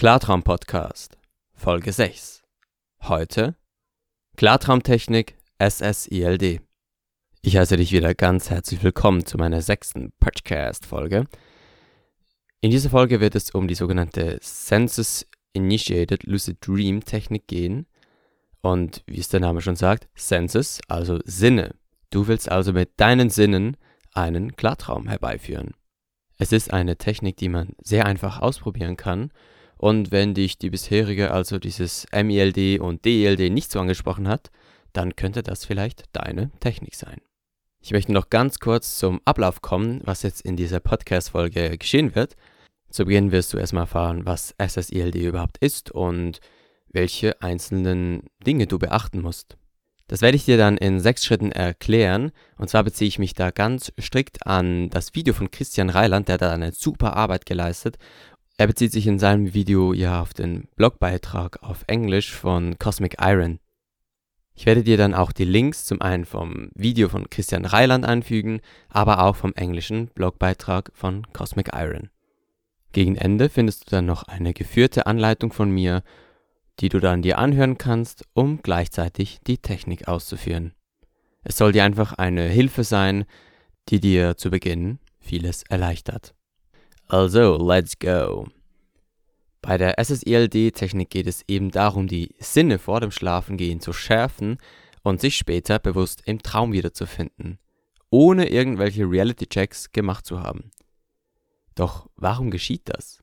Klartraum Podcast, Folge 6. Heute Klartraumtechnik SSILD. Ich heiße dich wieder ganz herzlich willkommen zu meiner sechsten Podcast-Folge. In dieser Folge wird es um die sogenannte Senses Initiated Lucid Dream Technik gehen. Und wie es der Name schon sagt, Senses, also Sinne. Du willst also mit deinen Sinnen einen Klartraum herbeiführen. Es ist eine Technik, die man sehr einfach ausprobieren kann. Und wenn dich die bisherige, also dieses MELD und DELD nicht so angesprochen hat, dann könnte das vielleicht deine Technik sein. Ich möchte noch ganz kurz zum Ablauf kommen, was jetzt in dieser Podcast-Folge geschehen wird. Zu Beginn wirst du erstmal erfahren, was SSILD überhaupt ist und welche einzelnen Dinge du beachten musst. Das werde ich dir dann in sechs Schritten erklären. Und zwar beziehe ich mich da ganz strikt an das Video von Christian Reiland, der da eine super Arbeit geleistet. Er bezieht sich in seinem Video ja auf den Blogbeitrag auf Englisch von Cosmic Iron. Ich werde dir dann auch die Links zum einen vom Video von Christian Reiland einfügen, aber auch vom englischen Blogbeitrag von Cosmic Iron. Gegen Ende findest du dann noch eine geführte Anleitung von mir die du dann dir anhören kannst, um gleichzeitig die Technik auszuführen. Es soll dir einfach eine Hilfe sein, die dir zu Beginn vieles erleichtert. Also, let's go. Bei der SSILD-Technik geht es eben darum, die Sinne vor dem Schlafengehen zu schärfen und sich später bewusst im Traum wiederzufinden, ohne irgendwelche Reality-Checks gemacht zu haben. Doch warum geschieht das?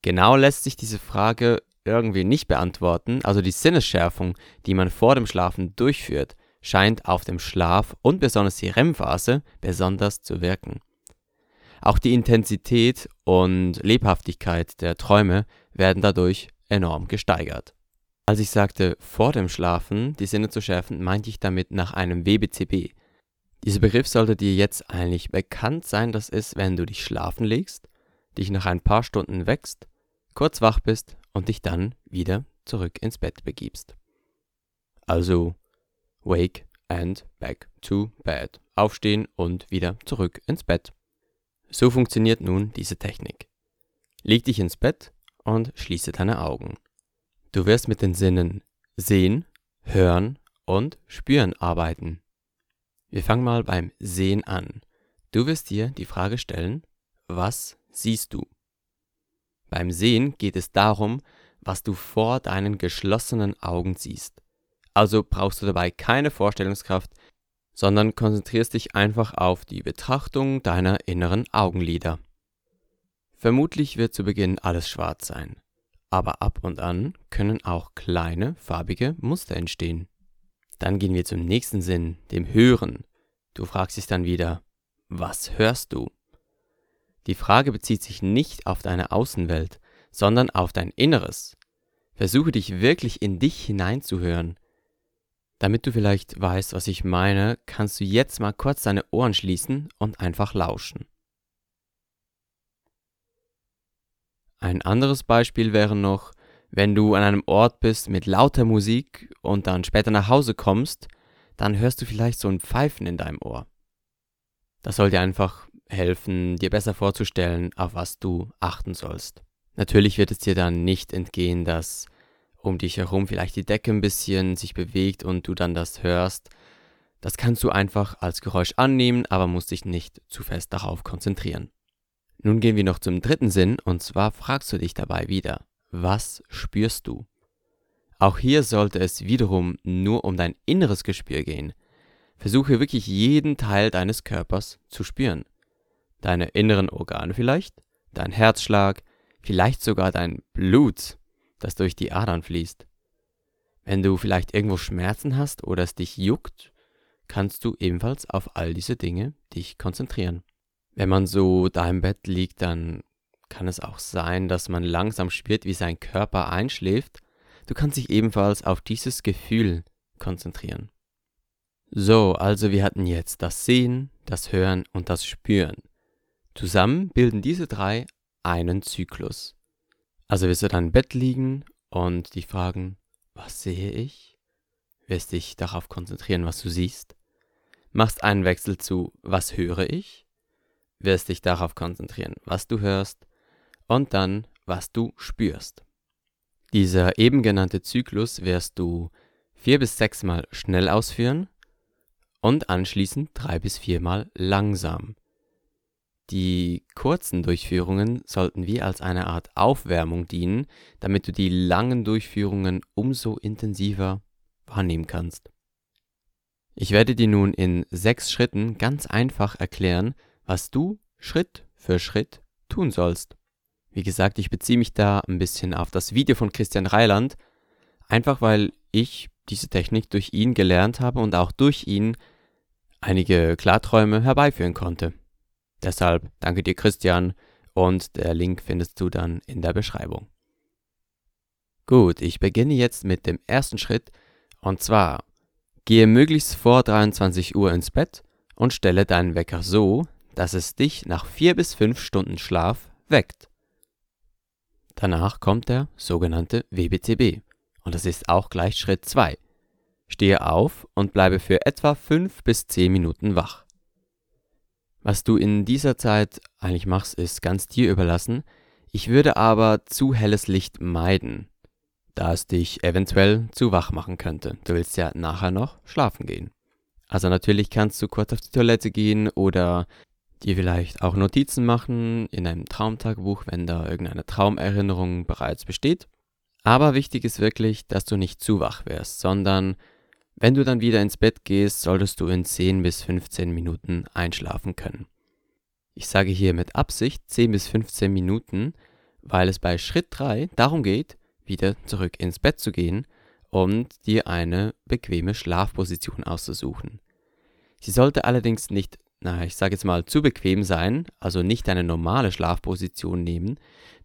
Genau lässt sich diese Frage irgendwie nicht beantworten, also die Sinnesschärfung, die man vor dem Schlafen durchführt, scheint auf dem Schlaf und besonders die REM-Phase besonders zu wirken. Auch die Intensität und Lebhaftigkeit der Träume werden dadurch enorm gesteigert. Als ich sagte, vor dem Schlafen die Sinne zu schärfen, meinte ich damit nach einem WBCB. Dieser Begriff sollte dir jetzt eigentlich bekannt sein, das ist, wenn du dich schlafen legst, dich nach ein paar Stunden wächst, kurz wach bist und dich dann wieder zurück ins Bett begibst. Also wake and back to bed. Aufstehen und wieder zurück ins Bett. So funktioniert nun diese Technik. Leg dich ins Bett und schließe deine Augen. Du wirst mit den Sinnen sehen, hören und spüren arbeiten. Wir fangen mal beim Sehen an. Du wirst dir die Frage stellen, was siehst du? Beim Sehen geht es darum, was du vor deinen geschlossenen Augen siehst. Also brauchst du dabei keine Vorstellungskraft, sondern konzentrierst dich einfach auf die Betrachtung deiner inneren Augenlider. Vermutlich wird zu Beginn alles schwarz sein, aber ab und an können auch kleine farbige Muster entstehen. Dann gehen wir zum nächsten Sinn, dem Hören. Du fragst dich dann wieder, was hörst du? Die Frage bezieht sich nicht auf deine Außenwelt, sondern auf dein Inneres. Versuche dich wirklich in dich hineinzuhören. Damit du vielleicht weißt, was ich meine, kannst du jetzt mal kurz deine Ohren schließen und einfach lauschen. Ein anderes Beispiel wäre noch, wenn du an einem Ort bist mit lauter Musik und dann später nach Hause kommst, dann hörst du vielleicht so ein Pfeifen in deinem Ohr. Das soll dir einfach helfen, dir besser vorzustellen, auf was du achten sollst. Natürlich wird es dir dann nicht entgehen, dass um dich herum vielleicht die Decke ein bisschen sich bewegt und du dann das hörst. Das kannst du einfach als Geräusch annehmen, aber musst dich nicht zu fest darauf konzentrieren. Nun gehen wir noch zum dritten Sinn und zwar fragst du dich dabei wieder, was spürst du? Auch hier sollte es wiederum nur um dein inneres Gespür gehen. Versuche wirklich jeden Teil deines Körpers zu spüren. Deine inneren Organe vielleicht, dein Herzschlag, vielleicht sogar dein Blut, das durch die Adern fließt. Wenn du vielleicht irgendwo Schmerzen hast oder es dich juckt, kannst du ebenfalls auf all diese Dinge dich konzentrieren. Wenn man so da im Bett liegt, dann kann es auch sein, dass man langsam spürt, wie sein Körper einschläft. Du kannst dich ebenfalls auf dieses Gefühl konzentrieren. So, also wir hatten jetzt das Sehen, das Hören und das Spüren. Zusammen bilden diese drei einen Zyklus. Also wirst du dann im Bett liegen und dich fragen, was sehe ich? Wirst dich darauf konzentrieren, was du siehst. Machst einen Wechsel zu, was höre ich? Wirst dich darauf konzentrieren, was du hörst. Und dann, was du spürst. Dieser eben genannte Zyklus wirst du vier bis sechsmal schnell ausführen und anschließend drei bis viermal langsam. Die kurzen Durchführungen sollten wie als eine Art Aufwärmung dienen, damit du die langen Durchführungen umso intensiver wahrnehmen kannst. Ich werde dir nun in sechs Schritten ganz einfach erklären, was du Schritt für Schritt tun sollst. Wie gesagt, ich beziehe mich da ein bisschen auf das Video von Christian Reiland, einfach weil ich diese Technik durch ihn gelernt habe und auch durch ihn einige Klarträume herbeiführen konnte. Deshalb danke dir Christian und der Link findest du dann in der Beschreibung. Gut, ich beginne jetzt mit dem ersten Schritt und zwar gehe möglichst vor 23 Uhr ins Bett und stelle deinen Wecker so, dass es dich nach 4 bis 5 Stunden Schlaf weckt. Danach kommt der sogenannte WBTB und das ist auch gleich Schritt 2. Stehe auf und bleibe für etwa 5 bis 10 Minuten wach. Was du in dieser Zeit eigentlich machst, ist ganz dir überlassen. Ich würde aber zu helles Licht meiden, da es dich eventuell zu wach machen könnte. Du willst ja nachher noch schlafen gehen. Also natürlich kannst du kurz auf die Toilette gehen oder dir vielleicht auch Notizen machen in einem Traumtagebuch, wenn da irgendeine Traumerinnerung bereits besteht. Aber wichtig ist wirklich, dass du nicht zu wach wirst, sondern wenn du dann wieder ins Bett gehst, solltest du in 10 bis 15 Minuten einschlafen können. Ich sage hier mit Absicht 10 bis 15 Minuten, weil es bei Schritt 3 darum geht, wieder zurück ins Bett zu gehen und dir eine bequeme Schlafposition auszusuchen. Sie sollte allerdings nicht, na, ich sage jetzt mal, zu bequem sein, also nicht eine normale Schlafposition nehmen,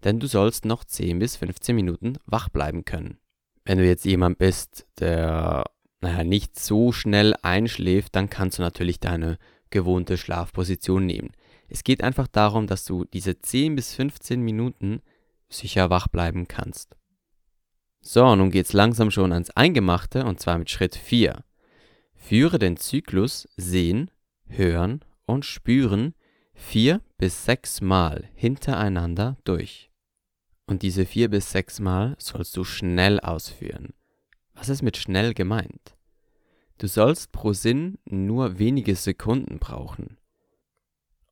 denn du sollst noch 10 bis 15 Minuten wach bleiben können. Wenn du jetzt jemand bist, der naja, nicht so schnell einschläft, dann kannst du natürlich deine gewohnte Schlafposition nehmen. Es geht einfach darum, dass du diese 10 bis 15 Minuten sicher wach bleiben kannst. So, nun geht's langsam schon ans Eingemachte und zwar mit Schritt 4. Führe den Zyklus Sehen, Hören und Spüren vier bis sechs Mal hintereinander durch. Und diese vier bis sechs Mal sollst du schnell ausführen. Was ist mit schnell gemeint? Du sollst pro Sinn nur wenige Sekunden brauchen.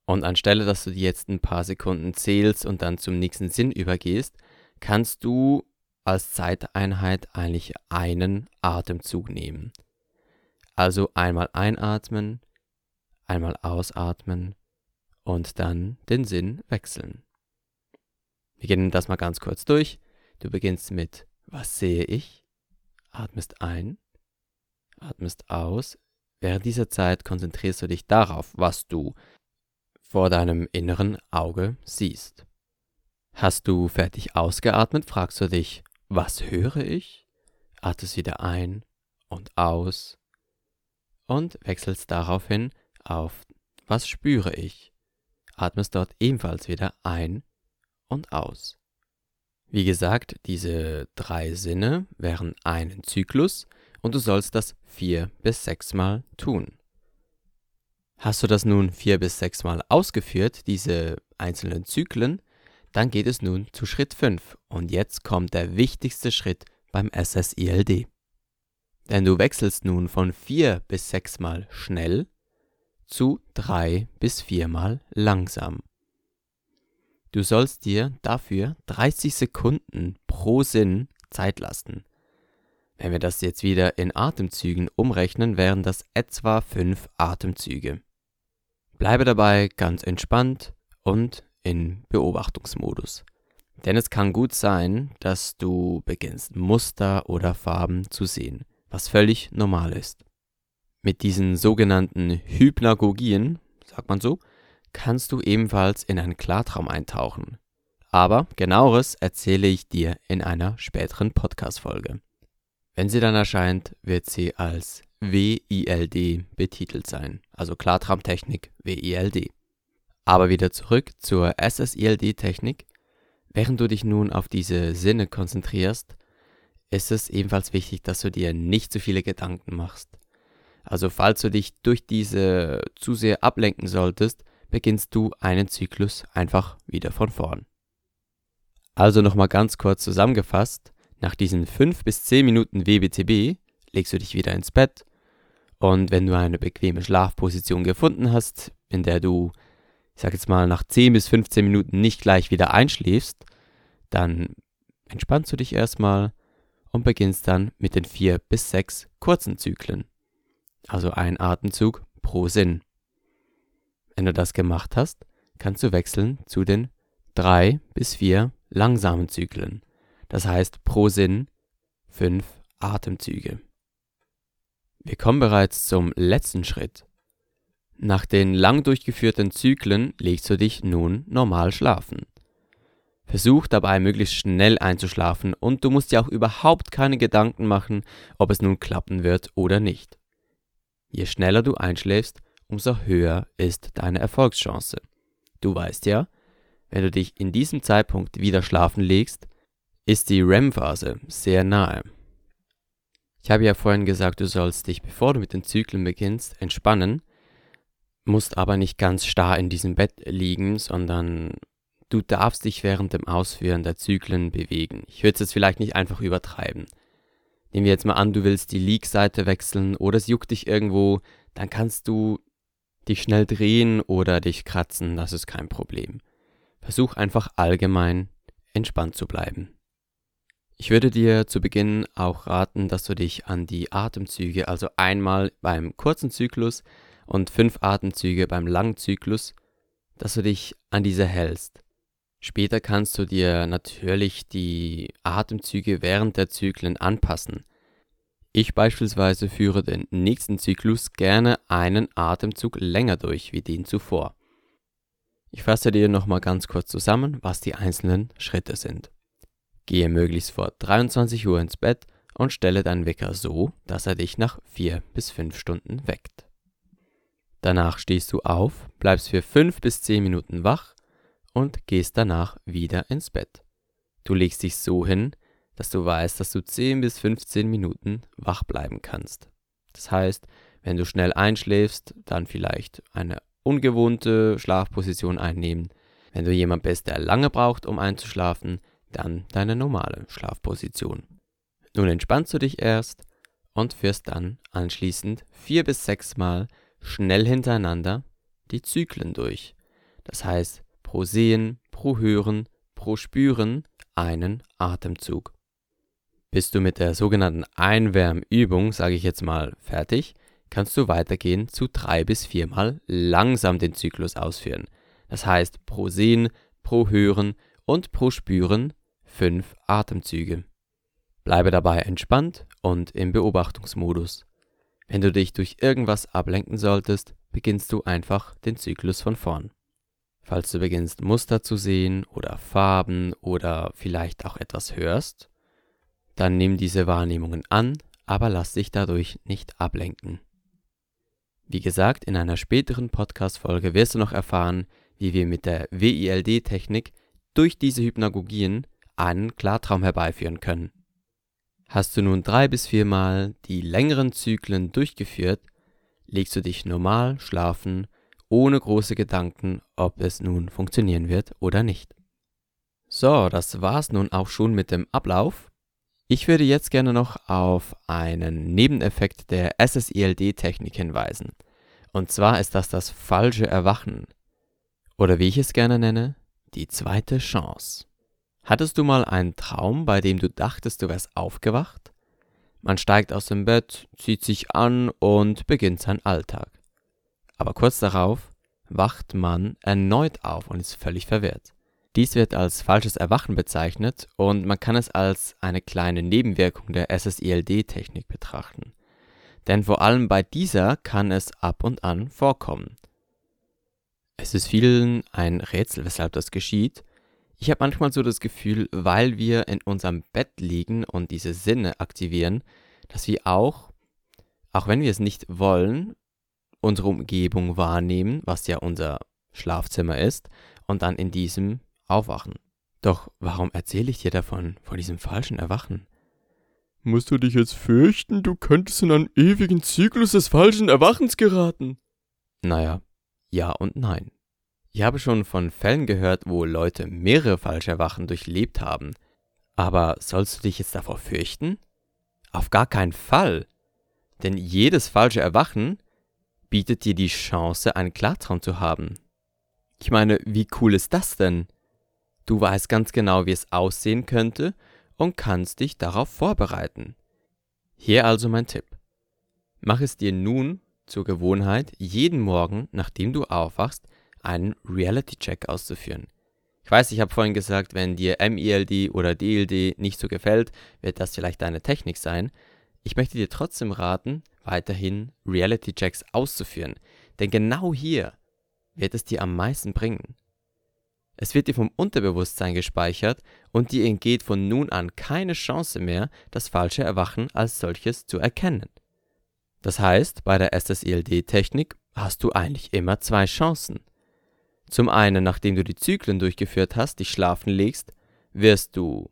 Und anstelle, dass du dir jetzt ein paar Sekunden zählst und dann zum nächsten Sinn übergehst, kannst du als Zeiteinheit eigentlich einen Atemzug nehmen. Also einmal einatmen, einmal ausatmen und dann den Sinn wechseln. Wir gehen das mal ganz kurz durch. Du beginnst mit Was sehe ich? Atmest ein, atmest aus. Während dieser Zeit konzentrierst du dich darauf, was du vor deinem inneren Auge siehst. Hast du fertig ausgeatmet, fragst du dich, was höre ich? Atmest wieder ein und aus und wechselst daraufhin auf, was spüre ich? Atmest dort ebenfalls wieder ein und aus. Wie gesagt, diese drei Sinne wären einen Zyklus und du sollst das vier bis sechsmal tun. Hast du das nun vier bis sechsmal ausgeführt, diese einzelnen Zyklen, dann geht es nun zu Schritt 5 und jetzt kommt der wichtigste Schritt beim SSILD. Denn du wechselst nun von vier bis sechsmal schnell zu drei bis viermal langsam. Du sollst dir dafür 30 Sekunden pro Sinn Zeit lassen. Wenn wir das jetzt wieder in Atemzügen umrechnen, wären das etwa 5 Atemzüge. Bleibe dabei ganz entspannt und in Beobachtungsmodus. Denn es kann gut sein, dass du beginnst Muster oder Farben zu sehen, was völlig normal ist. Mit diesen sogenannten Hypnagogien, sagt man so, kannst du ebenfalls in einen Klartraum eintauchen. Aber genaueres erzähle ich dir in einer späteren Podcast-Folge. Wenn sie dann erscheint, wird sie als WILD betitelt sein, also Klartraumtechnik WILD. Aber wieder zurück zur SSILD-Technik. Während du dich nun auf diese Sinne konzentrierst, ist es ebenfalls wichtig, dass du dir nicht zu viele Gedanken machst. Also falls du dich durch diese zu sehr ablenken solltest, beginnst du einen Zyklus einfach wieder von vorn. Also nochmal ganz kurz zusammengefasst, nach diesen 5 bis 10 Minuten WBTB legst du dich wieder ins Bett und wenn du eine bequeme Schlafposition gefunden hast, in der du, ich sag jetzt mal, nach 10 bis 15 Minuten nicht gleich wieder einschläfst, dann entspannst du dich erstmal und beginnst dann mit den 4 bis 6 kurzen Zyklen. Also ein Atemzug pro Sinn. Wenn du das gemacht hast, kannst du wechseln zu den 3 bis 4 langsamen Zyklen. Das heißt pro Sinn 5 Atemzüge. Wir kommen bereits zum letzten Schritt. Nach den lang durchgeführten Zyklen legst du dich nun normal schlafen. Versuch dabei möglichst schnell einzuschlafen und du musst dir auch überhaupt keine Gedanken machen, ob es nun klappen wird oder nicht. Je schneller du einschläfst, umso höher ist deine Erfolgschance. Du weißt ja, wenn du dich in diesem Zeitpunkt wieder schlafen legst, ist die REM-Phase sehr nahe. Ich habe ja vorhin gesagt, du sollst dich, bevor du mit den Zyklen beginnst, entspannen, musst aber nicht ganz starr in diesem Bett liegen, sondern du darfst dich während dem Ausführen der Zyklen bewegen. Ich würde es jetzt vielleicht nicht einfach übertreiben. Nehmen wir jetzt mal an, du willst die Leak-Seite wechseln oder es juckt dich irgendwo, dann kannst du dich schnell drehen oder dich kratzen, das ist kein Problem. Versuch einfach allgemein entspannt zu bleiben. Ich würde dir zu Beginn auch raten, dass du dich an die Atemzüge, also einmal beim kurzen Zyklus und fünf Atemzüge beim langen Zyklus, dass du dich an diese hältst. Später kannst du dir natürlich die Atemzüge während der Zyklen anpassen. Ich beispielsweise führe den nächsten Zyklus gerne einen Atemzug länger durch wie den zuvor. Ich fasse dir nochmal ganz kurz zusammen, was die einzelnen Schritte sind. Gehe möglichst vor 23 Uhr ins Bett und stelle deinen Wecker so, dass er dich nach 4 bis 5 Stunden weckt. Danach stehst du auf, bleibst für 5 bis 10 Minuten wach und gehst danach wieder ins Bett. Du legst dich so hin, dass du weißt, dass du 10 bis 15 Minuten wach bleiben kannst. Das heißt, wenn du schnell einschläfst, dann vielleicht eine ungewohnte Schlafposition einnehmen. Wenn du jemand bist, der lange braucht, um einzuschlafen, dann deine normale Schlafposition. Nun entspannst du dich erst und führst dann anschließend vier bis sechs Mal schnell hintereinander die Zyklen durch. Das heißt, pro Sehen, pro Hören, pro Spüren einen Atemzug. Bist du mit der sogenannten Einwärmübung, sage ich jetzt mal, fertig, kannst du weitergehen zu drei bis viermal langsam den Zyklus ausführen. Das heißt, pro Sehen, pro Hören und pro Spüren fünf Atemzüge. Bleibe dabei entspannt und im Beobachtungsmodus. Wenn du dich durch irgendwas ablenken solltest, beginnst du einfach den Zyklus von vorn. Falls du beginnst Muster zu sehen oder Farben oder vielleicht auch etwas hörst, dann nimm diese Wahrnehmungen an, aber lass dich dadurch nicht ablenken. Wie gesagt, in einer späteren Podcast-Folge wirst du noch erfahren, wie wir mit der WILD-Technik durch diese Hypnagogien einen Klartraum herbeiführen können. Hast du nun drei bis viermal die längeren Zyklen durchgeführt, legst du dich normal schlafen, ohne große Gedanken, ob es nun funktionieren wird oder nicht. So, das war's nun auch schon mit dem Ablauf. Ich würde jetzt gerne noch auf einen Nebeneffekt der SSILD-Technik hinweisen. Und zwar ist das das falsche Erwachen. Oder wie ich es gerne nenne, die zweite Chance. Hattest du mal einen Traum, bei dem du dachtest, du wärst aufgewacht? Man steigt aus dem Bett, zieht sich an und beginnt seinen Alltag. Aber kurz darauf wacht man erneut auf und ist völlig verwirrt. Dies wird als falsches Erwachen bezeichnet und man kann es als eine kleine Nebenwirkung der SSILD-Technik betrachten. Denn vor allem bei dieser kann es ab und an vorkommen. Es ist vielen ein Rätsel, weshalb das geschieht, ich habe manchmal so das Gefühl, weil wir in unserem Bett liegen und diese Sinne aktivieren, dass wir auch, auch wenn wir es nicht wollen, unsere Umgebung wahrnehmen, was ja unser Schlafzimmer ist, und dann in diesem aufwachen. Doch warum erzähle ich dir davon, von diesem falschen Erwachen? Musst du dich jetzt fürchten, du könntest in einen ewigen Zyklus des falschen Erwachens geraten? Naja, ja und nein. Ich Ich habe schon von Fällen gehört, wo Leute mehrere falsche Erwachen durchlebt haben. Aber sollst du dich jetzt davor fürchten? Auf gar keinen Fall. Denn jedes falsche Erwachen bietet dir die Chance, einen Klartraum zu haben. Ich meine, wie cool ist das denn? Du weißt ganz genau, wie es aussehen könnte und kannst dich darauf vorbereiten. Hier also mein Tipp. Mach es dir nun zur Gewohnheit, jeden Morgen, nachdem du aufwachst, einen Reality-Check auszuführen. Ich weiß, ich habe vorhin gesagt, wenn dir MELD oder DLD nicht so gefällt, wird das vielleicht deine Technik sein. Ich möchte dir trotzdem raten, weiterhin Reality-Checks auszuführen, denn genau hier wird es dir am meisten bringen. Es wird dir vom Unterbewusstsein gespeichert und dir entgeht von nun an keine Chance mehr, das falsche Erwachen als solches zu erkennen. Das heißt, bei der SSILD-Technik hast du eigentlich immer zwei Chancen. Zum einen, nachdem du die Zyklen durchgeführt hast, dich schlafen legst, wirst du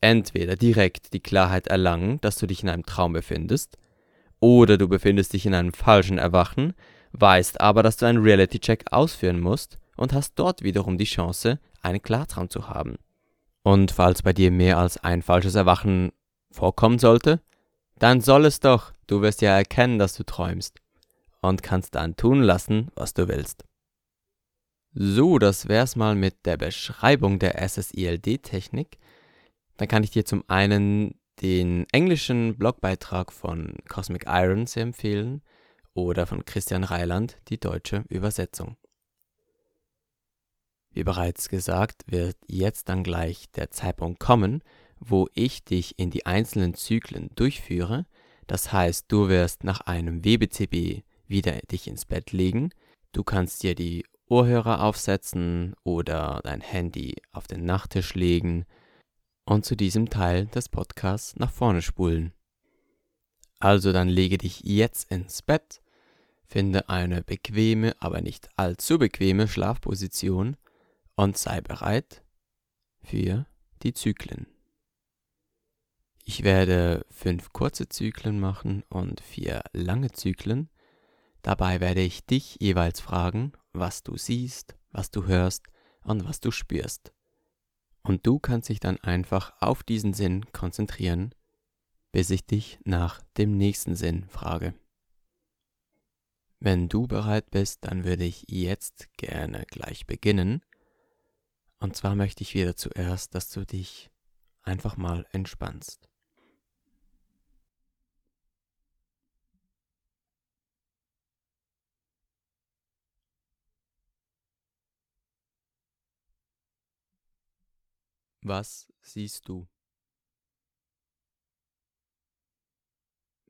entweder direkt die Klarheit erlangen, dass du dich in einem Traum befindest, oder du befindest dich in einem falschen Erwachen, weißt aber, dass du einen Reality-Check ausführen musst und hast dort wiederum die Chance, einen Klartraum zu haben. Und falls bei dir mehr als ein falsches Erwachen vorkommen sollte, dann soll es doch, du wirst ja erkennen, dass du träumst und kannst dann tun lassen, was du willst. So, das wär's mal mit der Beschreibung der SSILD-Technik. Dann kann ich dir zum einen den englischen Blogbeitrag von Cosmic Irons empfehlen oder von Christian Reiland die deutsche Übersetzung. Wie bereits gesagt, wird jetzt dann gleich der Zeitpunkt kommen, wo ich dich in die einzelnen Zyklen durchführe. Das heißt, du wirst nach einem WBCB wieder dich ins Bett legen. Du kannst dir die Ohrhörer aufsetzen oder dein Handy auf den Nachttisch legen und zu diesem Teil des Podcasts nach vorne spulen. Also dann lege dich jetzt ins Bett, finde eine bequeme, aber nicht allzu bequeme Schlafposition und sei bereit für die Zyklen. Ich werde fünf kurze Zyklen machen und vier lange Zyklen. Dabei werde ich dich jeweils fragen, was du siehst, was du hörst und was du spürst. Und du kannst dich dann einfach auf diesen Sinn konzentrieren, bis ich dich nach dem nächsten Sinn frage. Wenn du bereit bist, dann würde ich jetzt gerne gleich beginnen. Und zwar möchte ich wieder zuerst, dass du dich einfach mal entspannst. Was siehst du?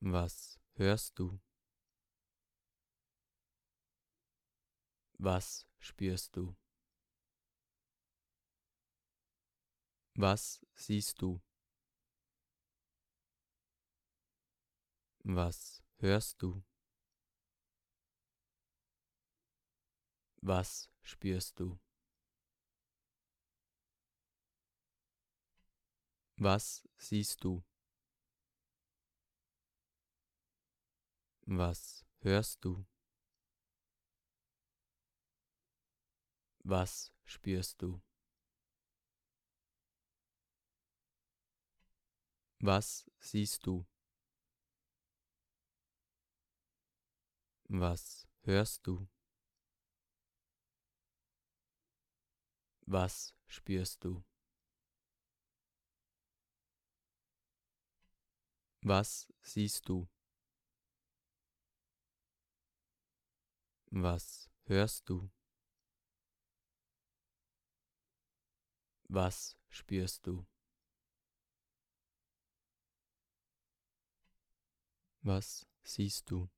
Was hörst du? Was spürst du? Was siehst du? Was hörst du? Was spürst du? Was siehst du? Was hörst du? Was spürst du? Was siehst du? Was hörst du? Was spürst du? Was siehst du? Was hörst du? Was spürst du? Was siehst du?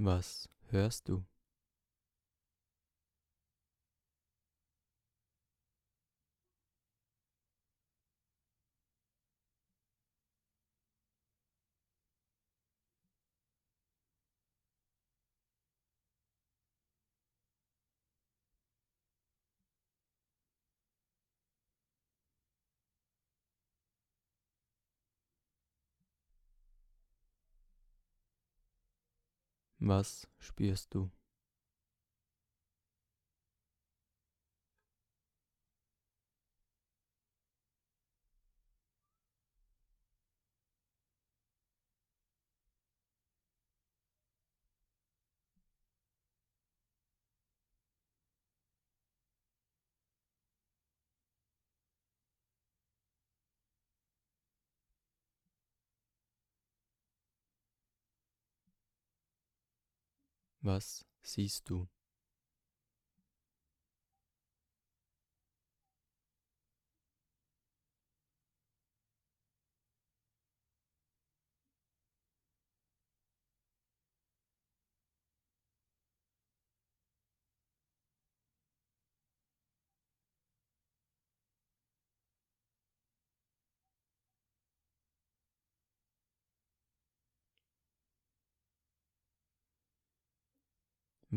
Was hörst du? Was spürst du? Was siehst du?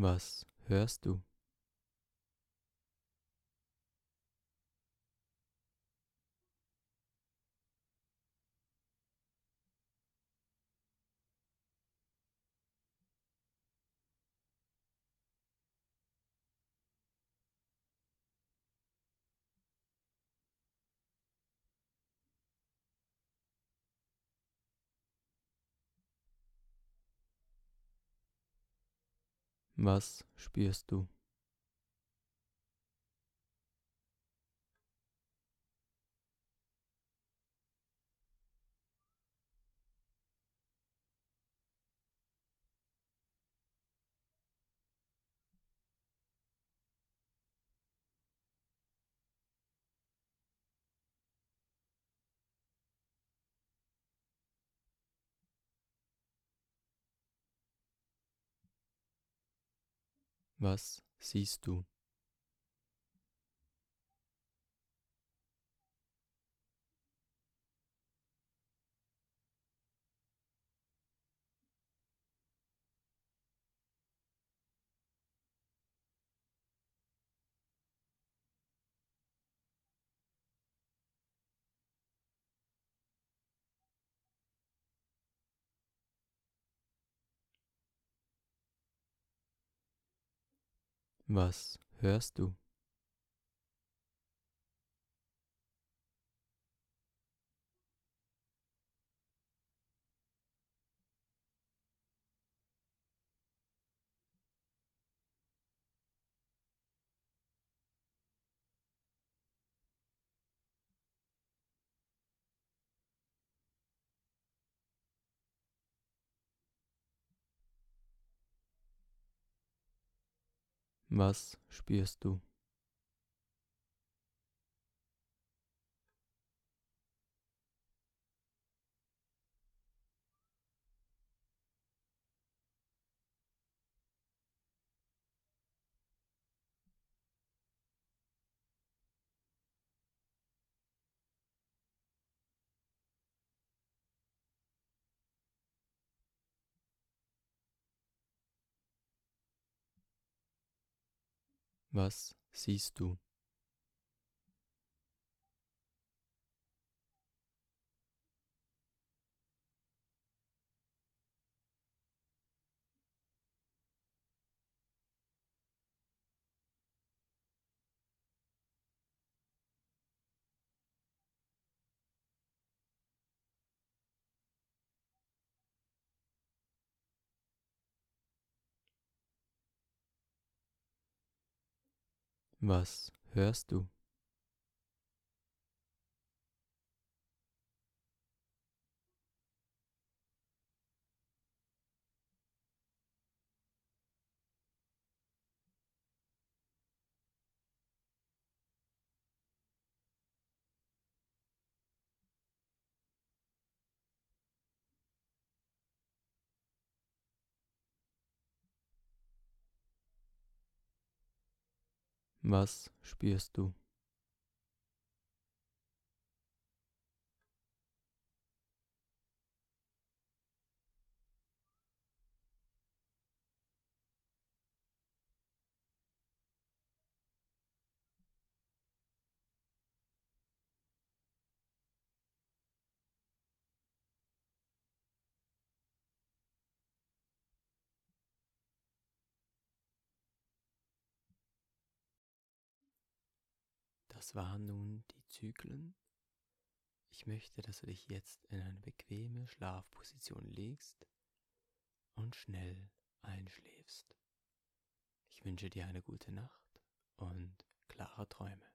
Was hörst du? Was spürst du? Was siehst du? Was hörst du? Was spürst du? Was siehst du? Was hörst du? Was spürst du? Das waren nun die Zyklen. Ich möchte, dass du dich jetzt in eine bequeme Schlafposition legst und schnell einschläfst. Ich wünsche dir eine gute Nacht und klare Träume.